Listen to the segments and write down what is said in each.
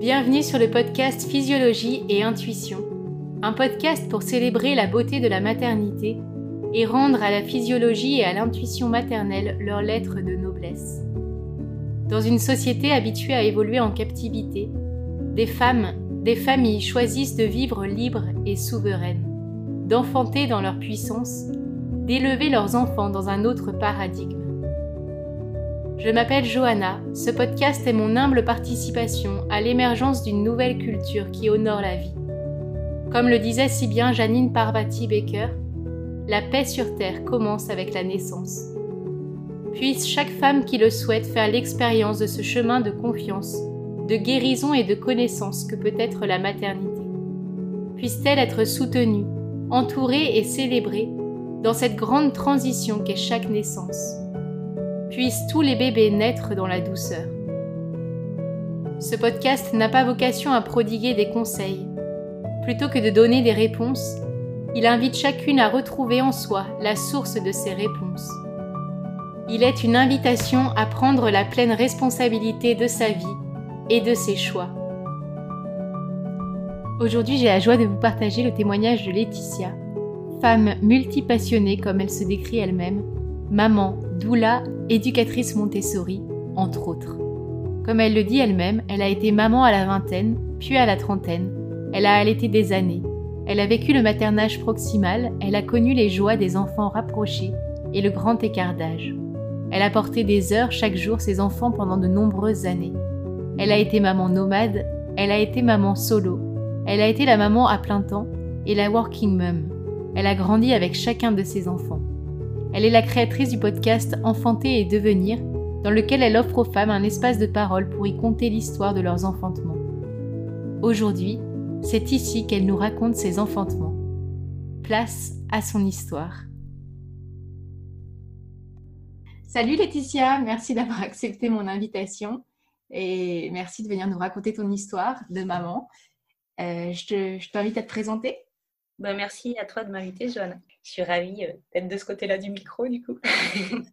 Bienvenue sur le podcast Physiologie et Intuition, un podcast pour célébrer la beauté de la maternité et rendre à la physiologie et à l'intuition maternelle leur lettre de noblesse. Dans une société habituée à évoluer en captivité, des femmes, des familles choisissent de vivre libres et souveraines, d'enfanter dans leur puissance, d'élever leurs enfants dans un autre paradigme. Je m'appelle Johanna, ce podcast est mon humble participation à l'émergence d'une nouvelle culture qui honore la vie. Comme le disait si bien Janine Parvati Baker, la paix sur Terre commence avec la naissance. Puisse chaque femme qui le souhaite faire l'expérience de ce chemin de confiance, de guérison et de connaissance que peut être la maternité. Puisse-t-elle être soutenue, entourée et célébrée dans cette grande transition qu'est chaque naissance puissent tous les bébés naître dans la douceur. Ce podcast n'a pas vocation à prodiguer des conseils. Plutôt que de donner des réponses, il invite chacune à retrouver en soi la source de ces réponses. Il est une invitation à prendre la pleine responsabilité de sa vie et de ses choix. Aujourd'hui, j'ai la joie de vous partager le témoignage de Laetitia, femme multipassionnée comme elle se décrit elle-même, maman, doula, éducatrice Montessori, entre autres. Comme elle le dit elle-même, elle a été maman à la vingtaine, puis à la trentaine. Elle a allaité des années. Elle a vécu le maternage proximal, elle a connu les joies des enfants rapprochés et le grand écart d'âge. Elle a porté des heures chaque jour ses enfants pendant de nombreuses années. Elle a été maman nomade, elle a été maman solo, elle a été la maman à plein temps et la working mum. Elle a grandi avec chacun de ses enfants. Elle est la créatrice du podcast Enfanter et devenir, dans lequel elle offre aux femmes un espace de parole pour y conter l'histoire de leurs enfantements. Aujourd'hui, c'est ici qu'elle nous raconte ses enfantements. Place à son histoire. Salut Laetitia, merci d'avoir accepté mon invitation et merci de venir nous raconter ton histoire de maman. Euh, je t'invite à te présenter. Ben, merci à toi de m'inviter, Joanne. Je suis ravie euh, d'être de ce côté-là du micro, du coup.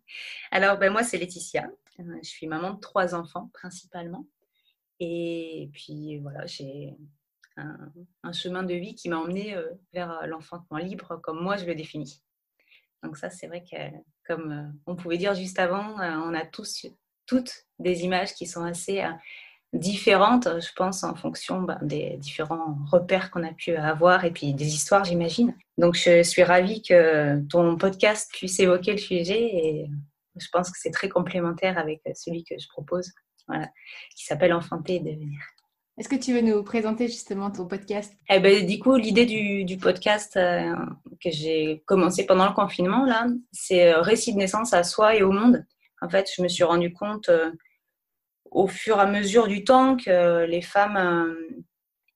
Alors, ben, moi, c'est Laetitia. Euh, je suis maman de trois enfants, principalement. Et puis, voilà, j'ai un, chemin de vie qui m'a emmenée euh, vers l'enfantement libre, comme moi, je le définis. Donc ça, c'est vrai que, comme on pouvait dire juste avant, on a tous, toutes des images qui sont assez différentes, je pense, en fonction ben, des différents repères qu'on a pu avoir et puis des histoires, j'imagine. Donc, je suis ravie que ton podcast puisse évoquer le sujet et je pense que c'est très complémentaire avec celui que je propose, voilà, qui s'appelle Enfanter et devenir. Est-ce que tu veux nous présenter justement ton podcast? Eh ben, Du coup, l'idée du, podcast euh, que j'ai commencé pendant le confinement, là, c'est euh, récit de naissance à soi et au monde. En fait, je me suis rendu compte euh, au fur et à mesure du temps que les femmes euh,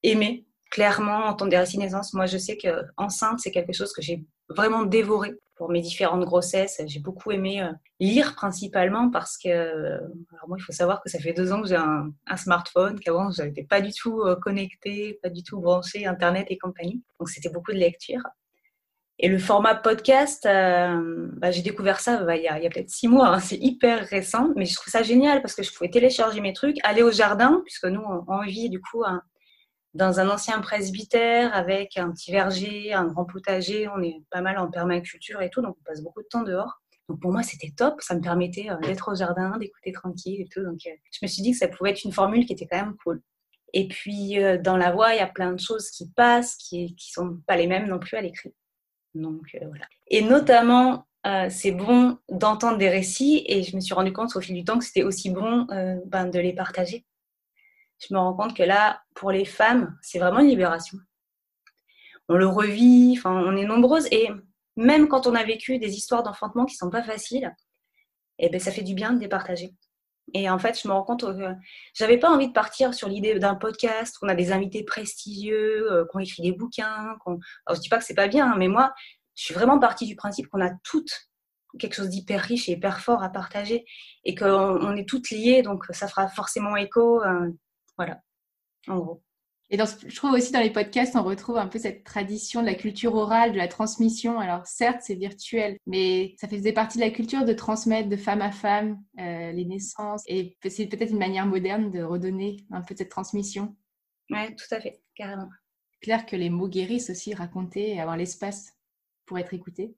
aimaient clairement entendre des récits naissance. Moi, je sais que enceinte, c'est quelque chose que j'ai vraiment dévoré pour mes différentes grossesses. J'ai beaucoup aimé euh, lire principalement parce que, alors moi, il faut savoir que ça fait deux ans que j'ai un, smartphone, qu'avant, je n'étais pas du tout euh, connectée, pas du tout branchée, Internet et compagnie. Donc, c'était beaucoup de lecture. Et le format podcast, euh, bah, j'ai découvert ça bah, il y a, peut-être six mois, hein. c'est hyper récent, mais je trouve ça génial parce que je pouvais télécharger mes trucs, aller au jardin, puisque nous, on, vit du coup dans un ancien presbytère avec un petit verger, un grand potager, on est pas mal en permaculture et tout, donc on passe beaucoup de temps dehors. Donc pour moi, c'était top, ça me permettait euh, d'être au jardin, d'écouter tranquille et tout. Donc euh, je me suis dit que ça pouvait être une formule qui était quand même cool. Et puis dans la voix, il y a plein de choses qui passent, qui ne sont pas les mêmes non plus à l'écrit. Donc euh. Et notamment, euh, c'est bon d'entendre des récits et je me suis rendu compte au fil du temps que c'était aussi bon euh, ben, de les partager. Je me rends compte que là, pour les femmes, c'est vraiment une libération. On le revit, on est nombreuses et même quand on a vécu des histoires d'enfantement qui sont pas faciles, eh ben, ça fait du bien de les partager. Et en fait, je me rends compte que j'avais pas envie de partir sur l'idée d'un podcast, qu'on a des invités prestigieux, qu'on écrit des bouquins. Qu Alors, je dis pas que c'est pas bien, hein, mais moi, je suis vraiment partie du principe qu'on a toutes quelque chose d'hyper riche et hyper fort à partager et qu'on est toutes liées, donc ça fera forcément écho. Euh, voilà, en gros. Et dans, je trouve aussi dans les podcasts, on retrouve un peu cette tradition de la culture orale, de la transmission. Alors certes, c'est virtuel, mais ça faisait partie de la culture de transmettre de femme à femme euh, les naissances. Et c'est peut-être une manière moderne de redonner un peu cette transmission. Oui, tout à fait, carrément. Clair que les mots guérissent aussi, raconter et avoir l'espace pour être écouté.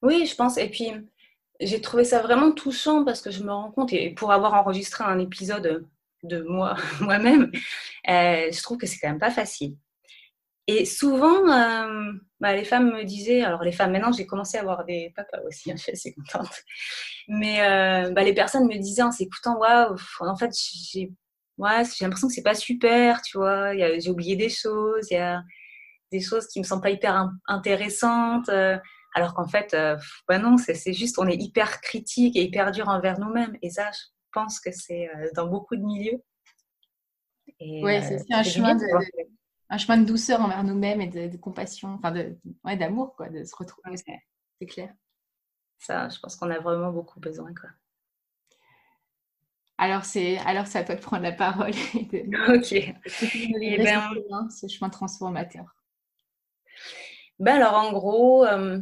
Oui, je pense. Et puis, j'ai trouvé ça vraiment touchant parce que je me rends compte, et pour avoir enregistré un épisode de moi moi-même, euh, je trouve que c'est quand même pas facile. Et souvent, euh, bah, les femmes me disaient, alors les femmes, maintenant j'ai commencé à avoir des papas aussi, hein, je suis assez contente, mais euh, bah, les personnes me disaient en s'écoutant, waouh, en fait, j'ai l'impression que c'est pas super, tu vois, j'ai oublié des choses, il y a des choses qui me semblent pas hyper intéressantes, alors qu'en fait, bah non, c'est juste, on est hyper critique et hyper dur envers nous-mêmes, et ça, pense que c'est euh, dans beaucoup de milieux. Oui, c'est aussi un chemin, de, un chemin de douceur envers nous-mêmes et de, compassion, enfin de, ouais, d'amour, quoi, de se retrouver. C'est clair. Ça, je pense qu'on a vraiment beaucoup besoin. Quoi. Alors, c'est alors ça peut prendre la parole. ok. Et eh ben, ce chemin transformateur. Ben alors, en gros, euh,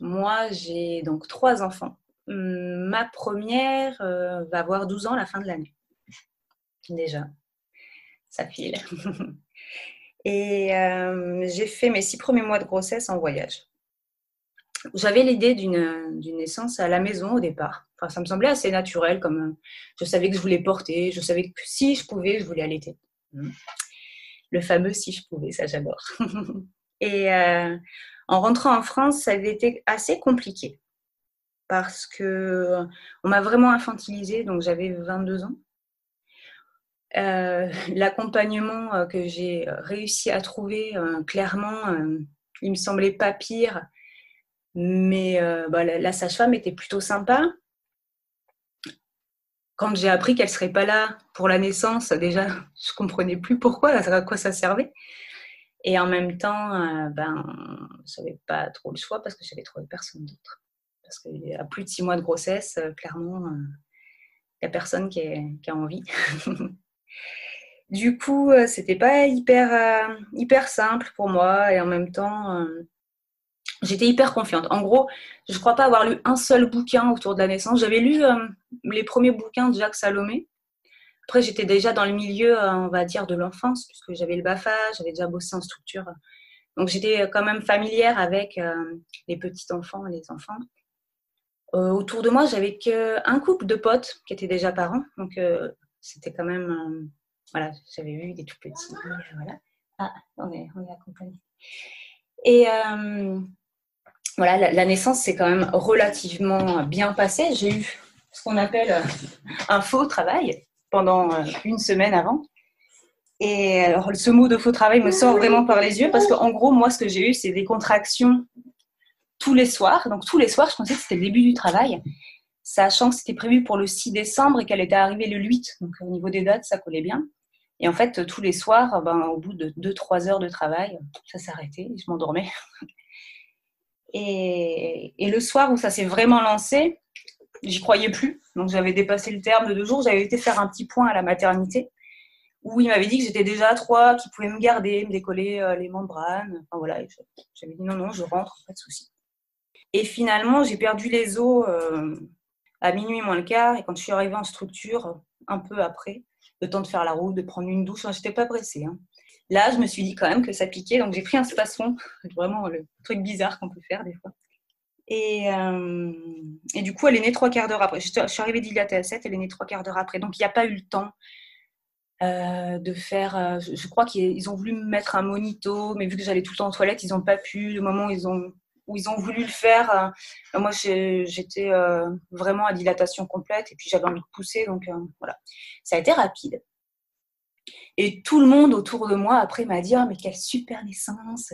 moi, j'ai donc trois enfants. Hum, ma première euh, va avoir 12 ans à la fin de l'année. Déjà, ça file. Et euh, j'ai fait mes six premiers mois de grossesse en voyage. J'avais l'idée d'une naissance à la maison au départ. Enfin, ça me semblait assez naturel, comme je savais que je voulais porter, je savais que si je pouvais, je voulais allaiter. Hum. Le fameux si je pouvais, ça j'adore. Et euh, en rentrant en France, ça avait été assez compliqué parce que on m'a vraiment infantilisée, donc j'avais 22 ans. Euh, l'accompagnement euh, que j'ai réussi à trouver, euh, clairement, il me semblait pas pire, mais bah, la, sage-femme était plutôt sympa. Quand j'ai appris qu'elle serait pas là pour la naissance, déjà, je comprenais plus pourquoi, à quoi ça servait. Et en même temps, ben, j'avais pas trop le choix parce que j'avais trouvé personne d'autre parce qu'à plus de six mois de grossesse, euh, clairement, il euh, n'y a personne qui, a envie. du coup, euh, c'était pas hyper, hyper simple pour moi et en même temps, j'étais hyper confiante. En gros, je ne crois pas avoir lu un seul bouquin autour de la naissance. J'avais lu les premiers bouquins de Jacques Salomé. Après, j'étais déjà dans le milieu, on va dire, de l'enfance, puisque j'avais le BAFA, j'avais déjà bossé en structure. Donc, j'étais quand même familière avec les petits enfants les enfants. Euh, autour de moi, j'avais qu'un couple de potes qui étaient déjà parents. Donc, euh, c'était quand même. Euh, voilà, j'avais vu des tout petits. Voilà. Ah, on est, on est accompagnés. Et voilà, la, naissance s'est quand même relativement bien passée. J'ai eu ce qu'on appelle un faux travail pendant une semaine avant. Et alors, ce mot de faux travail me sort vraiment par les yeux parce qu'en gros, moi, ce que j'ai eu, c'est des contractions tous les soirs. Donc tous les soirs, je pensais que c'était le début du travail, sachant que c'était prévu pour le 6 décembre et qu'elle était arrivée le 8. Donc au niveau des dates, ça collait bien. Et en fait, tous les soirs, ben, au bout de 2-3 heures de travail, ça s'arrêtait et je m'endormais. Et, le soir où ça s'est vraiment lancé, j'y croyais plus. Donc j'avais dépassé le terme de deux jours. J'avais été faire un petit point à la maternité où il m'avait dit que j'étais déjà à trois, qu'il pouvait me garder, me décoller euh, les membranes. Enfin voilà, j'avais dit non, non, je rentre, pas de souci. Et finalement, j'ai perdu les os euh, à minuit moins le quart. Et quand je suis arrivée en structure, un peu après, le temps de faire la route, de prendre une douche, je n'étais pas pressée. Hein. Là, je me suis dit quand même que ça piquait. Donc, j'ai pris un spasson, vraiment le truc bizarre qu'on peut faire des fois. Et, euh, et, du coup, elle est née trois quarts d'heure après. Je, suis arrivée dilatée à 7, elle est née trois quarts d'heure après. Donc, il n'y a pas eu le temps euh, de faire. je, je, crois qu'ils ont voulu me mettre un monito, mais vu que j'allais tout le temps aux toilettes, ils n'ont pas pu. Le moment où ils ont ils ont voulu le faire. Euh, moi, j'étais euh, vraiment à dilatation complète et puis j'avais envie de pousser, donc euh, voilà. Ça a été rapide. Et tout le monde autour de moi après m'a dit oh, mais quelle super naissance,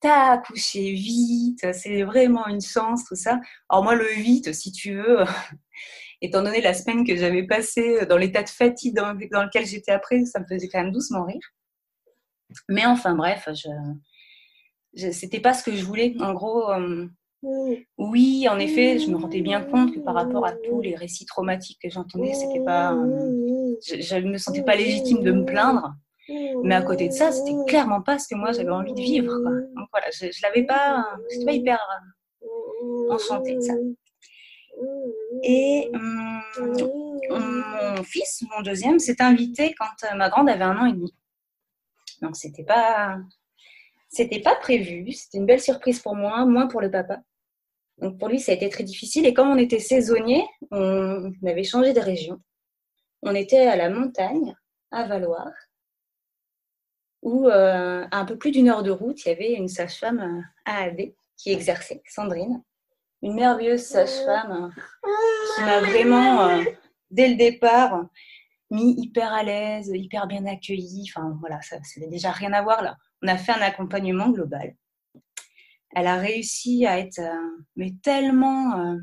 t'as accouché vite, c'est vraiment une chance tout ça. Alors moi le vite, si tu veux, étant donné la semaine que j'avais passée dans l'état de fatigue dans lequel j'étais après, ça me faisait quand même doucement rire. Mais enfin bref, je, c'était pas ce que je voulais. En gros, euh, oui, en effet, je me rendais bien compte que par rapport à tous les récits traumatiques que j'entendais, c'était pas, euh, je, ne me sentais pas légitime de me plaindre. Mais à côté de ça, c'était clairement pas ce que moi j'avais envie de vivre. Donc voilà, je, je l'avais pas, j'étais pas hyper enchantée de ça. Et hum, mon fils, mon deuxième, s'est invité quand ma grande avait un an et demi. Donc c'était pas, c'était pas prévu. C'était une belle surprise pour moi, moins pour le papa. Donc pour lui, ça a été très difficile. Et comme on était saisonnier, on avait changé de région. On était à la montagne, à Valoir, où euh, à un peu plus d'une heure de route, il y avait une sage-femme euh, qui exerçait, Sandrine. Une merveilleuse sage-femme euh, qui m'a vraiment, dès le départ, mis hyper à l'aise, hyper bien accueillie. Enfin voilà, ça n'a déjà rien à voir là. On a fait un accompagnement global elle a réussi à être euh, mais tellement euh,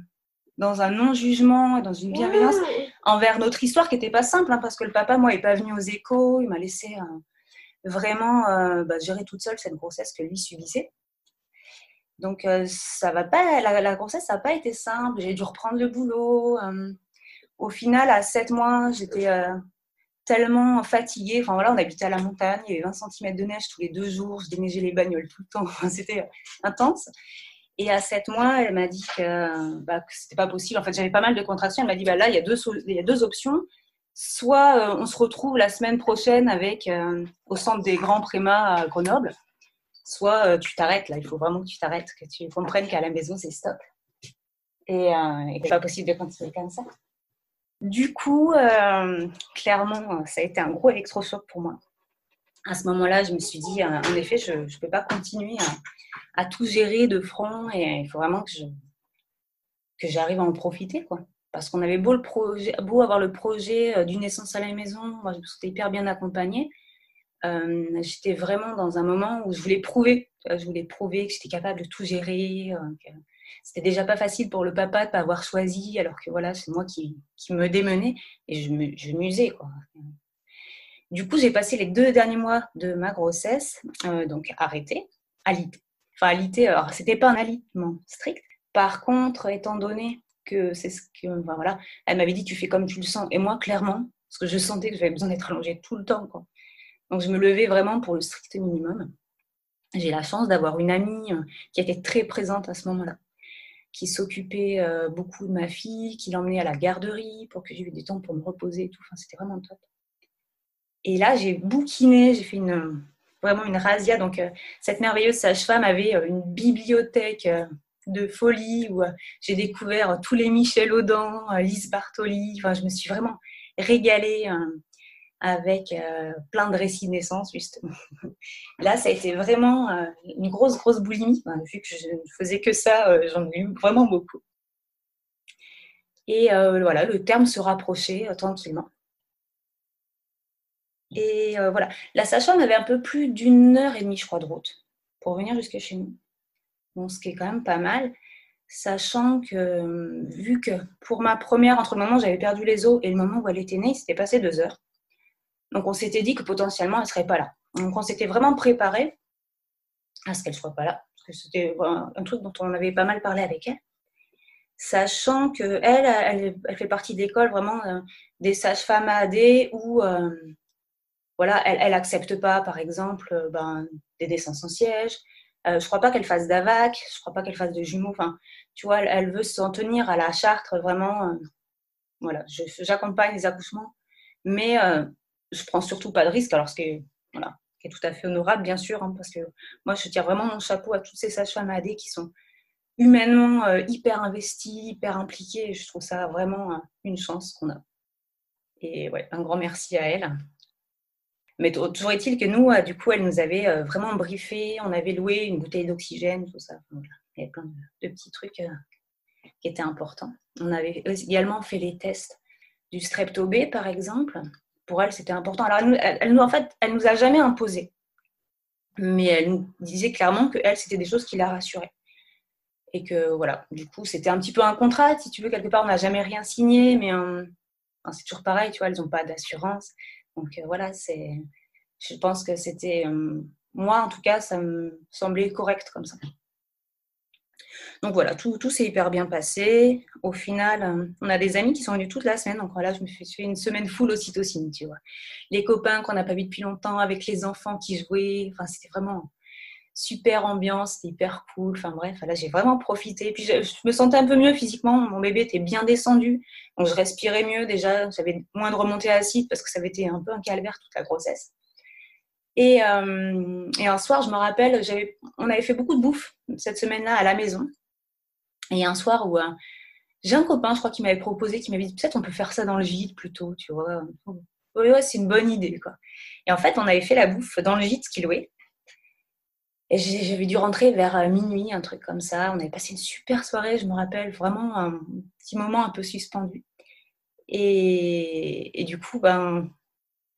dans un non-jugement, dans une bienveillance envers notre histoire qui n'était pas simple, hein, parce que le papa, moi, n'est pas venu aux échos, il m'a laissé euh, vraiment bah, gérer toute seule cette grossesse que lui subissait. Donc, ça va pas, la, grossesse, ça n'a pas été simple, j'ai dû reprendre le boulot. Au final, à 7 mois, j'étais tellement fatiguée. Enfin voilà, on habitait à la montagne, il y avait 20 cm de neige tous les deux jours, je déneigeais les bagnoles tout le temps, c'était euh, intense. Et à 7 mois, elle m'a dit que, bah, que c'était pas possible. En fait, j'avais pas mal de contractions. Elle m'a dit bah, là, il y, a deux, il y a deux options. Soit euh, on se retrouve la semaine prochaine avec euh, au centre des grands prémas à Grenoble, soit tu t'arrêtes là. Il faut vraiment que tu t'arrêtes, que tu comprennes qu'à la maison c'est stop. Et, et que c'est pas possible de continuer comme ça. Du coup, euh, clairement, ça a été un gros électrochoc pour moi. À ce moment-là, je me suis dit, euh, en effet, je ne peux pas continuer à, tout gérer de front et il faut vraiment que, j'arrive à en profiter. Quoi. Parce qu'on avait beau avoir le projet euh, d'une naissance à la maison, moi, je me sentais hyper bien accompagnée. j'étais vraiment dans un moment où je voulais prouver, je voulais prouver que j'étais capable de tout gérer, c'était déjà pas facile pour le papa de pas avoir choisi, alors que voilà, c'est moi qui, qui, me démenais et je, me, je m'usais. Quoi. Du coup, j'ai passé les deux derniers mois de ma grossesse, euh, donc arrêté, alité. Enfin, alité, alors c'était pas un alitement strict. Par contre, étant donné que c'est ce que, voilà, elle m'avait dit tu fais comme tu le sens. Et moi, clairement, parce que je sentais que j'avais besoin d'être allongée tout le temps. Quoi. Donc, je me levais vraiment pour le strict minimum. J'ai la chance d'avoir une amie euh, qui était très présente à ce moment-là qui s'occupait euh, beaucoup de ma fille, qui l'emmenait à la garderie pour que j'ai eu des temps pour me reposer et tout. Enfin, c'était vraiment top. Et là, j'ai bouquiné, j'ai fait une, vraiment une razzia. Donc, euh, cette merveilleuse sage-femme avait euh, une bibliothèque de folie où j'ai découvert tous les Michel Audin, Lise Bartoli. Enfin, je me suis vraiment régalée avec euh, plein de récits de naissance, justement. Là, ça a été vraiment euh, une grosse, grosse boulimie. vu que je ne faisais que ça, euh, j'en ai eu vraiment beaucoup. Et voilà, le terme se rapprochait tranquillement. Et voilà, la sage-femme avait un peu plus d'une heure et demie, je crois, de route pour venir jusqu'à chez nous. Bon, ce qui est quand même pas mal, sachant que vu que pour ma première, entre le moment où j'avais perdu les os et le moment où elle était née, il s'était passé deux heures. Donc on s'était dit que potentiellement elle serait pas là. Donc on s'était vraiment préparé à ce qu'elle soit pas là, parce que c'était un truc dont on avait pas mal parlé avec elle, sachant qu'elle, elle, elle, fait partie d'écoles vraiment euh, des sages-femmes AD où euh, voilà, elle n'accepte pas, par exemple, euh, ben, des dessins sans siège. je ne crois pas qu'elle fasse d'AVAC, je crois pas qu'elle fasse de jumeaux. Enfin, tu vois, elle, veut s'en tenir à la charte vraiment. voilà, j'accompagne les accouchements, mais je prends surtout pas de risque, alors ce qui est, tout à fait honorable, bien sûr, hein, parce que moi, je tire vraiment mon chapeau à toutes ces sages-femmes AD qui sont humainement euh, hyper investies, hyper impliquées. Je trouve ça vraiment euh, une chance qu'on a. Et ouais, un grand merci à elle. Mais toujours est-il que nous, euh, du coup, elle nous avait vraiment briefé. On avait loué une bouteille d'oxygène, tout ça. Il y avait plein de, petits trucs qui étaient importants. On avait également fait les tests du strepto B, par exemple pour elle, c'était important. Alors, elle, nous, en fait, elle nous a jamais imposé. Mais elle nous disait clairement que elle, c'était des choses qui la rassuraient. Et que voilà, du coup, c'était un petit peu un contrat, si tu veux, quelque part, on n'a jamais rien signé, mais c'est toujours pareil, tu vois, elles n'ont pas d'assurance. Donc euh, voilà, c'est, je pense que c'était, euh, moi en tout cas, ça me semblait correct comme ça. Donc voilà, tout, tout s'est hyper bien passé. Au final, euh, on a des amis qui sont venus toute la semaine. Donc voilà, je me suis fait une semaine full ocytocine, tu vois. Les copains qu'on n'a pas vus depuis longtemps, avec les enfants qui jouaient. Enfin, c'était vraiment super ambiance, c'était hyper cool. Enfin bref, là j'ai vraiment profité. Puis je, me sentais un peu mieux physiquement. Mon bébé était bien descendu, donc je respirais mieux déjà. J'avais moins de remontée acide parce que ça avait été un peu un calvaire toute la grossesse. Et, euh, et un soir, je me rappelle, on avait fait beaucoup de bouffe cette semaine-là à la maison. Et un soir où euh, j'ai un copain, je crois, qui m'avait proposé, qui m'avait dit peut-être on peut faire ça dans le gîte plutôt, tu vois. Ouais, ouais, c'est une bonne idée, quoi. Et en fait, on avait fait la bouffe dans le gîte qu'il louait. Et j'avais dû rentrer vers euh, minuit, un truc comme ça. On avait passé une super soirée, je me rappelle, vraiment un petit moment un peu suspendu. Et du coup, ben,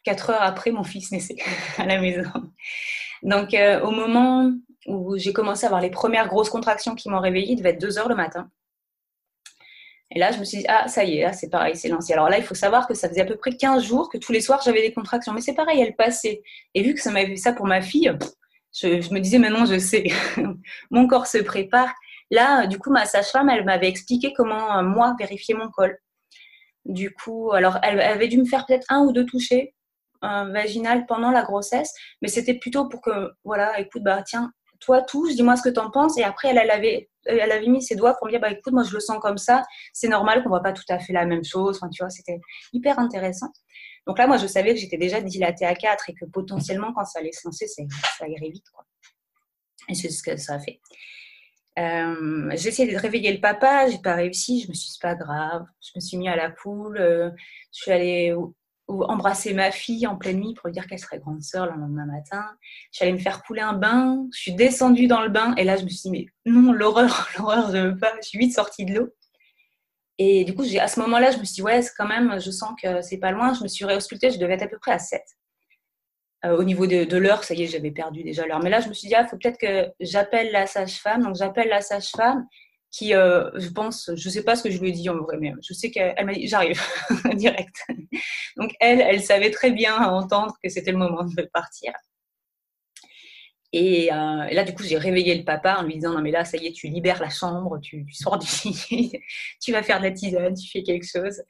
quatre heures après, mon fils naissait à la maison. Donc, euh, au moment où j'ai commencé à avoir les premières grosses contractions qui m'ont réveillée, il devait être 2 heures le matin. Et là, je me suis dit, ah, ça y est, là, c'est pareil, c'est lancé. Alors là, il faut savoir que ça faisait à peu près 15 jours que tous les soirs, j'avais des contractions. Mais c'est pareil, elles passaient. Et vu que ça m'avait fait ça pour ma fille, je, me disais, maintenant, je sais. mon corps se prépare. Là, du coup, ma sage-femme, elle m'avait expliqué comment, euh, moi, vérifier mon col. Du coup, alors, elle avait dû me faire peut-être un ou deux touchés vaginal pendant la grossesse, mais c'était plutôt pour que, voilà, écoute, bah tiens, toi touche, dis-moi ce que tu en penses. Et après, elle, avait, elle avait mis ses doigts pour me dire, bah écoute, moi je le sens comme ça, c'est normal qu'on voit pas tout à fait la même chose. Enfin, tu vois, c'était hyper intéressant. Donc là, moi, je savais que j'étais déjà dilatée à 4 et que potentiellement, quand ça allait se lancer, ça, irait vite. Quoi. Et c'est ce que ça a fait. Euh, j'ai essayé de réveiller le papa, j'ai pas réussi, je me suis dit, pas grave, je me suis mis à la poule, euh, je suis allée ou embrasser ma fille en pleine nuit pour lui dire qu'elle serait grande sœur le lendemain matin. J'allais me faire couler un bain. Je suis descendue dans le bain et là, je me suis dit, mais non, l'horreur, l'horreur, je veux pas. Je suis vite sortie de l'eau. Et du coup, à ce moment-là, je me suis dit, ouais, quand même, je sens que c'est pas loin. Je me suis réauscultée, je devais être à peu près à 7. Euh, au niveau de, l'heure, ça y est, j'avais perdu déjà l'heure. Mais là, je me suis dit, il ah, faut peut-être que j'appelle la sage-femme. Donc, j'appelle la sage-femme qui, euh, je pense, je sais pas ce que je lui ai dit en vrai, mais je sais qu'elle m'a dit j'arrive direct. Donc elle, elle savait très bien entendre que c'était le moment de partir. Et, euh, là, du coup, j'ai réveillé le papa en lui disant non mais là, ça y est, tu libères la chambre, tu, sors du lit, tu vas faire de la tisane, tu fais quelque chose.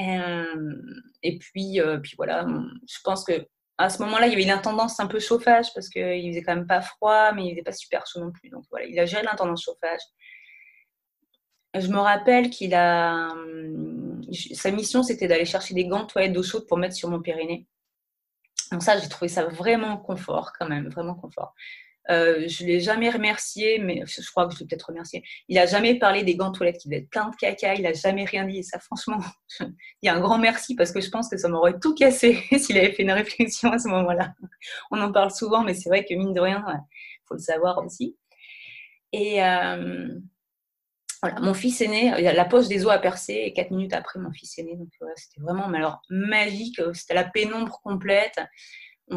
Euh, et puis, puis voilà, je pense que à ce moment-là, il y avait une intendance un peu chauffage parce qu'il faisait quand même pas froid, mais il faisait pas super chaud non plus. Donc voilà, il a géré l'intendance chauffage. Je me rappelle qu'il a. Hum, sa mission, c'était d'aller chercher des gants de toilette d'eau chaude pour mettre sur mon périnée. Donc, ça, j'ai trouvé ça vraiment confort, quand même, vraiment confort. Euh, je ne l'ai jamais remercié, mais je crois que je l'ai peut-être remercié. Il n'a jamais parlé des gants de toilette qui devaient être plein de caca, il n'a jamais rien dit. Et ça, franchement, il y a un grand merci parce que je pense que ça m'aurait tout cassé s'il avait fait une réflexion à ce moment-là. On en parle souvent, mais c'est vrai que mine de rien, il faut le savoir aussi. Et, euh, mon fils est né, la poche des os a percé et quatre minutes après, mon fils est né. Donc, c'était vraiment alors, magique. C'était la pénombre complète. je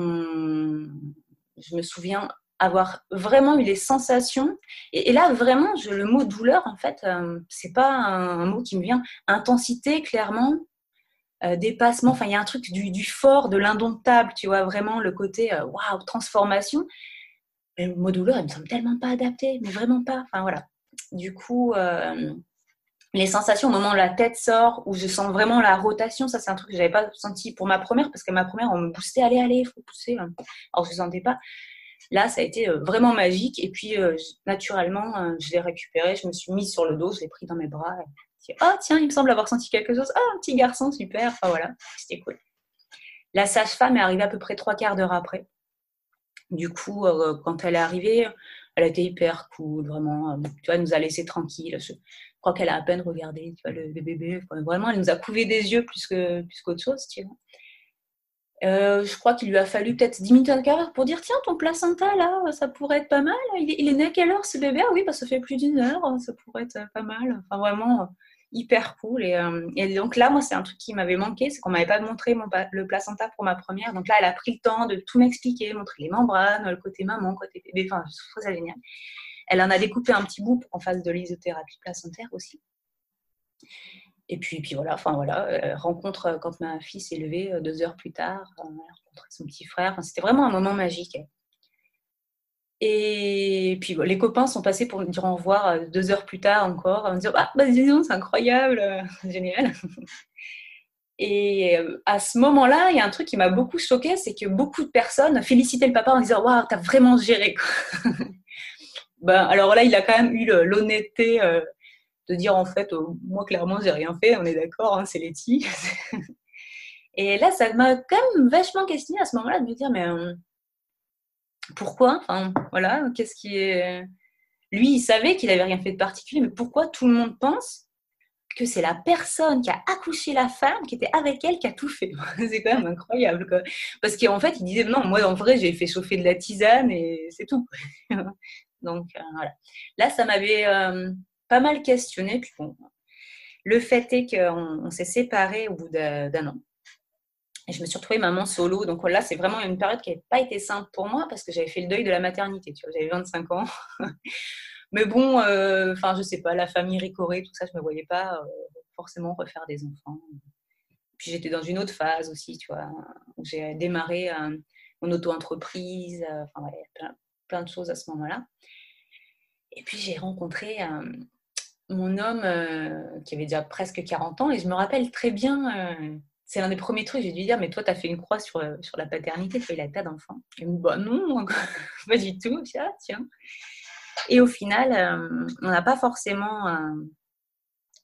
me souviens avoir vraiment eu les sensations. Et, là, vraiment, le mot douleur, en fait, euh, c'est pas un, mot qui me vient. Intensité, clairement. Euh, dépassement, enfin, il y a un truc du, fort, de l'indomptable, tu vois, vraiment le côté euh, waouh, transformation. le mot douleur, il me semble tellement pas adapté, mais vraiment pas. Enfin, voilà. Du coup, euh, les sensations au moment où la tête sort, où je sens vraiment la rotation, ça c'est un truc que je n'avais pas senti pour ma première, parce que ma première, on me boostait, allez, allez, il faut pousser. Hein. Alors je ne sentais pas. Là, ça a été euh, vraiment magique. Et puis, euh, naturellement, je l'ai récupéré, je me suis mise sur le dos, je l'ai pris dans mes bras. Et oh, tiens, il me semble avoir senti quelque chose. Oh, un petit garçon, super. Enfin, voilà, c'était cool. La sage-femme est arrivée à peu près trois quarts d'heure après. Du coup, quand elle est arrivée, elle a été hyper cool, vraiment. Euh, tu vois, elle nous a laissé tranquille. Je crois qu'elle a à peine regardé le, bébé. Vraiment, elle nous a couvé des yeux plus qu'autre plus chose, tu vois. Euh, je crois qu'il lui a fallu peut-être 10 minutes à quart pour dire tiens ton placenta là ça pourrait être pas mal il est, né à quelle heure ce bébé? Ah oui bah, ça fait plus d'une heure ça pourrait être pas mal enfin vraiment hyper cool. Euh, et, donc là, moi, c'est un truc qui m'avait manqué, c'est qu'on m'avait pas montré mon, le placenta pour ma première. Donc là, elle a pris le temps de tout m'expliquer, montrer les membranes, le côté maman, côté bébé. Enfin, je trouve ça génial. Elle en a découpé un petit bout pour qu'on fasse de l'isothérapie placentaire aussi. Et puis, puis voilà, enfin voilà, euh, rencontre euh, quand ma fille s'est levée deux heures plus tard, elle a rencontré son petit frère. Enfin, c'était vraiment un moment magique. Et puis les copains sont passés pour me dire au revoir euh, deux heures plus tard encore, en me dire Ah, bah dis c'est incroyable, génial. Et euh, à ce moment-là, il y a un truc qui m'a beaucoup choqué, c'est que beaucoup de personnes félicitaient le papa en disant Waouh, t'as vraiment géré. ben, alors là, il a quand même eu l'honnêteté euh, de dire En fait, moi, clairement, j'ai rien fait, on est d'accord, hein, c'est Letty. Et là, ça m'a quand même vachement questionné à ce moment-là de me dire Mais pourquoi Enfin, voilà, qu'est-ce qui est. Lui, il savait qu'il n'avait rien fait de particulier, mais pourquoi tout le monde pense que c'est la personne qui a accouché la femme qui était avec elle qui a tout fait? c'est quand même incroyable. Quoi. Parce qu'en fait, il disait non, moi en vrai, j'ai fait chauffer de la tisane et c'est tout. Donc euh, voilà. Là, ça m'avait euh, pas mal questionné. Le fait est qu'on s'est séparés au bout d'un an. Et je me suis retrouvée maman solo. Donc là, c'est vraiment une période qui n'avait pas été simple pour moi parce que j'avais fait le deuil de la maternité. Tu vois, j'avais 25 ans. Mais bon, euh, enfin, je sais pas, la famille ricorée, tout ça, je me voyais pas euh, forcément refaire des enfants. Puis j'étais dans une autre phase aussi, tu vois, où j'ai démarré euh, mon auto-entreprise. Enfin, y a plein, de choses à ce moment-là. Et puis j'ai rencontré mon homme qui avait déjà presque 40 ans et je me rappelle très bien c'est l'un des premiers trucs, j'ai dû dire, mais toi, tu as fait une croix sur, sur la paternité, as eu tas d'enfants. Il dit, bah non, pas du tout. ah, tiens. Et au final, euh, on n'a pas forcément euh,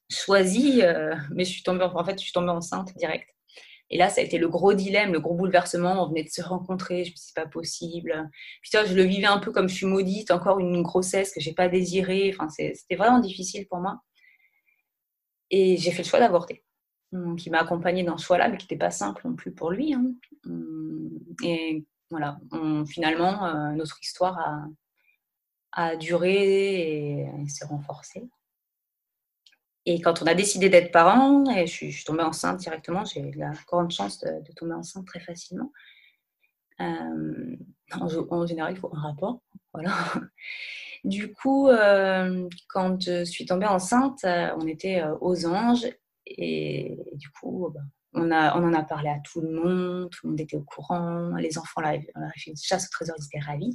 choisi, euh, mais je suis tombée, en fait, je suis tombée enceinte direct. Et là, ça a été le gros dilemme, le gros bouleversement. On venait de se rencontrer, je me suis dit, c'est pas possible. Puis toi, je le vivais un peu comme je suis maudite, encore une grossesse que j'ai pas désirée. Enfin, c'était vraiment difficile pour moi. Et j'ai fait le choix d'avorter. Donc, il m'a accompagnée dans ce choix-là, mais qui n'était pas simple non plus pour lui. Hein. Et voilà, finalement, notre histoire a, duré et, s'est renforcé. Et quand on a décidé d'être parents, et je suis, tombée enceinte directement, j'ai eu la grande chance de, tomber enceinte très facilement. Euh, en, général, il faut un rapport. Voilà. Du coup, euh, quand je suis tombée enceinte, euh, on était aux anges et, du coup, bah, on, en a parlé à tout le monde, tout le monde était au courant, les enfants, on a fait une chasse au trésor, ils étaient ravis.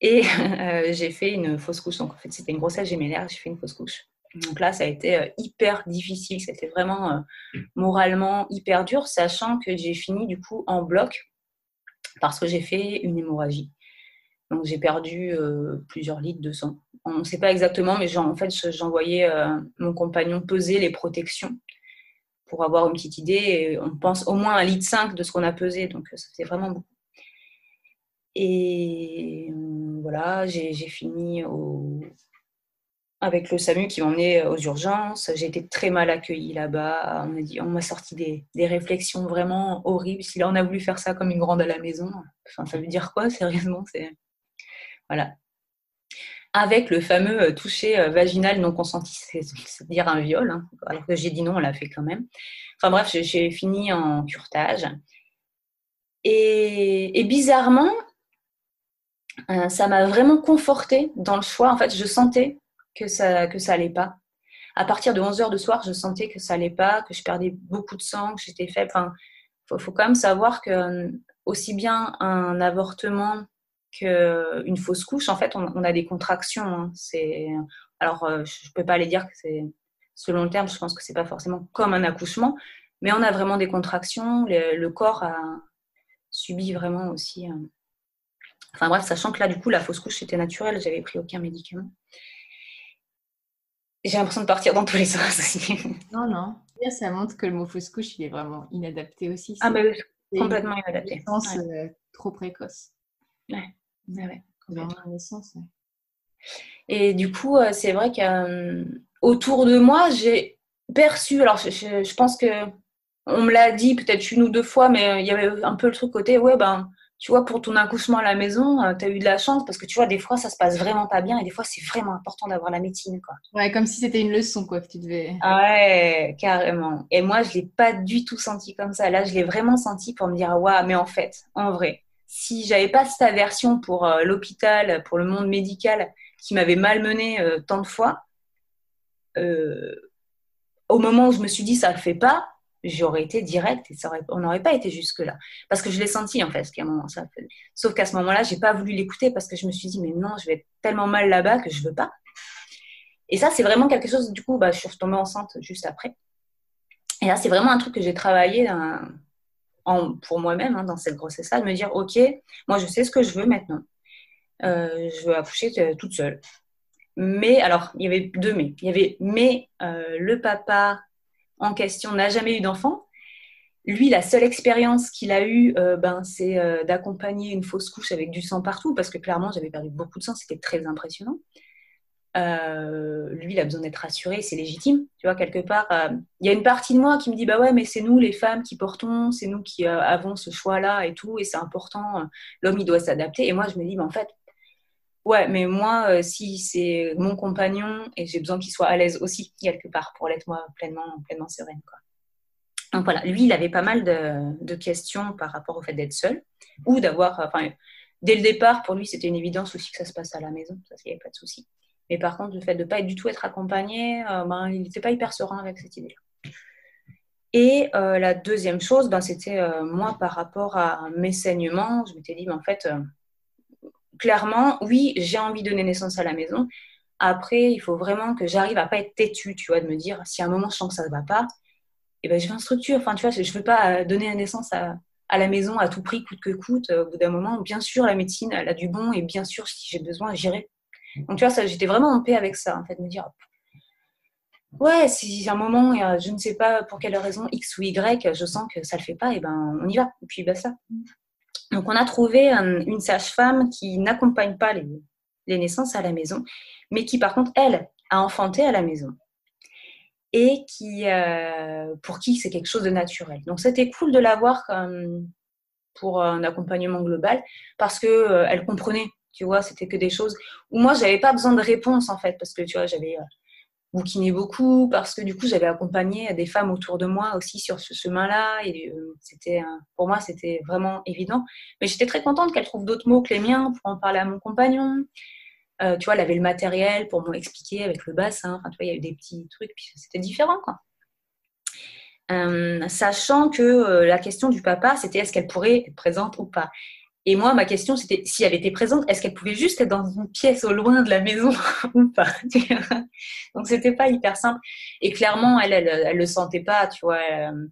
Et euh, j'ai fait une fausse couche. Donc, en fait, c'était une grossesse gémellaire. J'ai fait une fausse couche. Donc là, ça a été euh, hyper difficile. C'était vraiment euh, moralement hyper dur, sachant que j'ai fini du coup en bloc parce que j'ai fait une hémorragie. Donc j'ai perdu plusieurs litres de sang. On ne sait pas exactement, mais en fait, j'envoyais mon compagnon peser les protections pour avoir une petite idée. Et on pense au moins un litre 5 de ce qu'on a pesé. Donc ça faisait vraiment beaucoup. Et voilà, j'ai fini avec le SAMU qui m'emmenait aux urgences. J'ai été très mal accueillie là-bas. On m'a sorti des, réflexions vraiment horribles. Si là on a voulu faire ça comme une grande à la maison, enfin, ça veut dire quoi sérieusement? Voilà. Avec le fameux euh, toucher euh, vaginal non consenti, c'est-à-dire un viol. Hein. Alors que j'ai dit non, on l'a fait quand même. Enfin bref, j'ai fini en curtage. Et, bizarrement, euh, ça m'a vraiment confortée dans le choix. En fait, je sentais que ça que ça allait pas. À partir de 11 heures de soir, je sentais que ça allait pas, que je perdais beaucoup de sang, que j'étais faible. Enfin, faut, faut quand même savoir que aussi bien un avortement qu'une fausse couche, en fait, on, a des contractions. Hein. C'est alors, euh, je peux pas aller dire que c'est selon le terme. Je pense que c'est pas forcément comme un accouchement, mais on a vraiment des contractions. Le, corps a subi vraiment aussi. Enfin bref, sachant que là, du coup, la fausse couche, c'était naturel, j'avais pris aucun médicament. J'ai l'impression de partir dans tous les sens aussi. Non, non. Ça montre que le mot fausse couche, il est vraiment inadapté aussi. Ah, bah complètement inadapté. Naissance euh, trop précoce. Ouais, ouais. Naissance, Et du coup, euh, c'est vrai qu'autour de moi, j'ai perçu, alors je, je, pense que on me l'a dit peut-être une ou deux fois, mais euh, il y avait un peu le truc côté, ouais, ben, tu vois, pour ton accouchement à la maison, euh, tu as eu de la chance parce que tu vois, des fois, ça se passe vraiment pas bien et des fois, c'est vraiment important d'avoir la médecine, quoi. Ouais, comme si c'était une leçon, quoi, que tu devais. Ouais, carrément. Et moi, je l'ai pas du tout senti comme ça. Là, je l'ai vraiment senti pour me dire, waouh, mais en fait, en vrai, si j'avais pas cette aversion pour euh, l'hôpital, pour le monde médical qui m'avait malmené euh, tant de fois, au moment où je me suis dit, ça le fait pas, j'aurais été directe et ça aurait, on n'aurait pas été jusque-là. Parce que je l'ai senti en fait, qu'à un moment ça. Sauf qu'à ce moment-là, j'ai pas voulu l'écouter parce que je me suis dit, mais non, je vais être tellement mal là-bas que je veux pas. Et ça, c'est vraiment quelque chose, du coup, bah, je suis tombée enceinte juste après. Et là, c'est vraiment un truc que j'ai travaillé pour moi-même hein, dans cette grossesse-là, de me dire, OK, moi, je sais ce que je veux maintenant. Euh, je veux accoucher euh, toute seule. Mais, alors, il y avait deux mais. Il y avait, mais euh, le papa en question n'a jamais eu d'enfant. Lui, la seule expérience qu'il a eue, ben, c'est d'accompagner une fausse couche avec du sang partout, parce que clairement, j'avais perdu beaucoup de sang, c'était très impressionnant. Euh, lui, il a besoin d'être rassuré, c'est légitime. Tu vois, quelque part, euh, il y a une partie de moi qui me dit Bah ouais, mais c'est nous les femmes qui portons, c'est nous qui euh, avons ce choix-là et tout, et c'est important, l'homme, il doit s'adapter. Et moi, je me dis bah, En fait, ouais, mais moi, si c'est mon compagnon, et j'ai besoin qu'il soit à l'aise aussi, quelque part, pour l'être moi pleinement, pleinement sereine. Donc voilà, lui, il avait pas mal de, de questions par rapport au fait d'être seul, ou d'avoir. Enfin, dès le départ, pour lui, c'était une évidence aussi que ça se passe à la maison, ça, il n'y avait pas de souci. Mais par contre, le fait de ne pas du tout être accompagné, euh, ben, il n'était pas hyper serein avec cette idée-là. Et euh, la deuxième chose, ben, c'était euh, moi par rapport à mes saignements. Je m'étais dit, ben, en fait, clairement, oui, j'ai envie de donner naissance à la maison. Après, il faut vraiment que j'arrive à pas être têtue, tu vois, de me dire, si à un moment je sens que ça ne va pas, eh ben, je vais en structure. Enfin, tu vois, je ne veux pas donner naissance à, à, la maison à tout prix, coûte que coûte. Au bout d'un moment, bien sûr, la médecine, elle a du bon et bien sûr, si j'ai besoin, j'irai. Donc, tu vois, j'étais vraiment en paix avec ça, en fait, de me dire, ouais, si à un moment, je ne sais pas pour quelle raison, X ou Y, je sens que ça ne le fait pas, et ben on y va, et puis bah ça. Donc, on a trouvé une sage-femme qui n'accompagne pas les, naissances à la maison, mais qui, par contre, elle, a enfanté à la maison. Et qui, euh, pour qui c'est quelque chose de naturel. Donc, c'était cool de l'avoir pour un accompagnement global parce qu'elle euh, elle comprenait tu vois, c'était que des choses où moi, j'avais pas besoin de réponse, en fait, parce que, tu vois, j'avais euh, bouquiné beaucoup, parce que, du coup, j'avais accompagné des femmes autour de moi aussi sur ce chemin-là. Et euh, c'était, pour moi, c'était vraiment évident. Mais j'étais très contente qu'elle trouve d'autres mots que les miens pour en parler à mon compagnon. Euh, tu vois, elle avait le matériel pour m'expliquer avec le bassin. Enfin, tu vois, il y a des petits trucs, puis c'était différent, quoi. sachant que la question du papa, c'était est-ce qu'elle pourrait être présente ou pas. Et moi, ma question, c'était si elle était présente, est-ce qu'elle pouvait juste être dans une pièce au loin de la maison ou pas Donc, c'était pas hyper simple. Et clairement, elle, elle, le sentait pas, tu vois. Euh,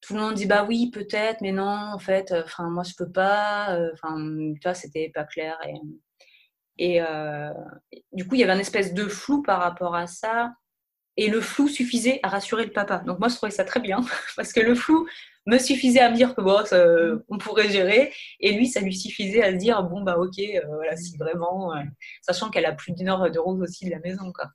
tout le monde dit bah oui, peut-être, mais non, en fait, euh, enfin, moi, je peux pas. Euh, enfin, tu vois, c'était pas clair. Et, et du coup, il y avait un espèce de flou par rapport à ça. Et le flou suffisait à rassurer le papa. Donc, moi, je trouvais ça très bien parce que le flou me suffisait à me dire que bon, on pourrait gérer. Et lui, ça lui suffisait à se dire bon, bah ok, euh, voilà, si vraiment, euh, sachant qu'elle a plus d'une heure de route aussi de la maison, quoi.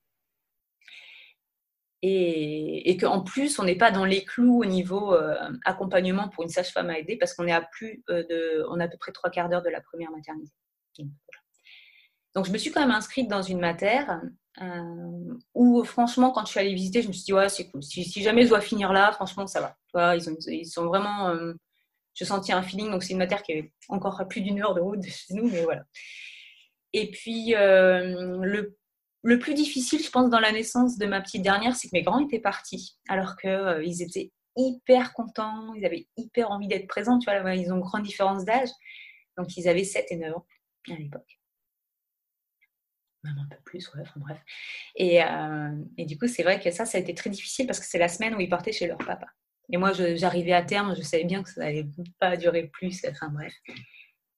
Et, et qu'en plus, on n'est pas dans les clous au niveau euh, accompagnement pour une sage-femme à aider parce qu'on est à plus de, on a à peu près trois quarts d'heure de la première maternité. Donc, je me suis quand même inscrite dans une matière euh, où franchement, quand je suis allée visiter, je me suis dit, ouais, c'est cool. Si, jamais je dois finir là, franchement, ça va. Vois, ils, ils, sont vraiment. Euh, je sentis un feeling, donc c'est une matière qui est encore à plus d'une heure de route chez nous, mais voilà. Et puis, euh, le, le, plus difficile, je pense, dans la naissance de ma petite dernière, c'est que mes grands étaient partis, alors qu'ils étaient hyper contents, ils avaient hyper envie d'être présents, tu vois, ils ont une grande différence d'âge. Donc, ils avaient 7 et 9 ans à l'époque même un peu plus, ouais, enfin bref. Et, euh, et du coup, c'est vrai que ça, ça a été très difficile parce que c'est la semaine où ils partaient chez leur papa. Et moi, j'arrivais à terme, je savais bien que ça n'allait pas durer plus, enfin bref.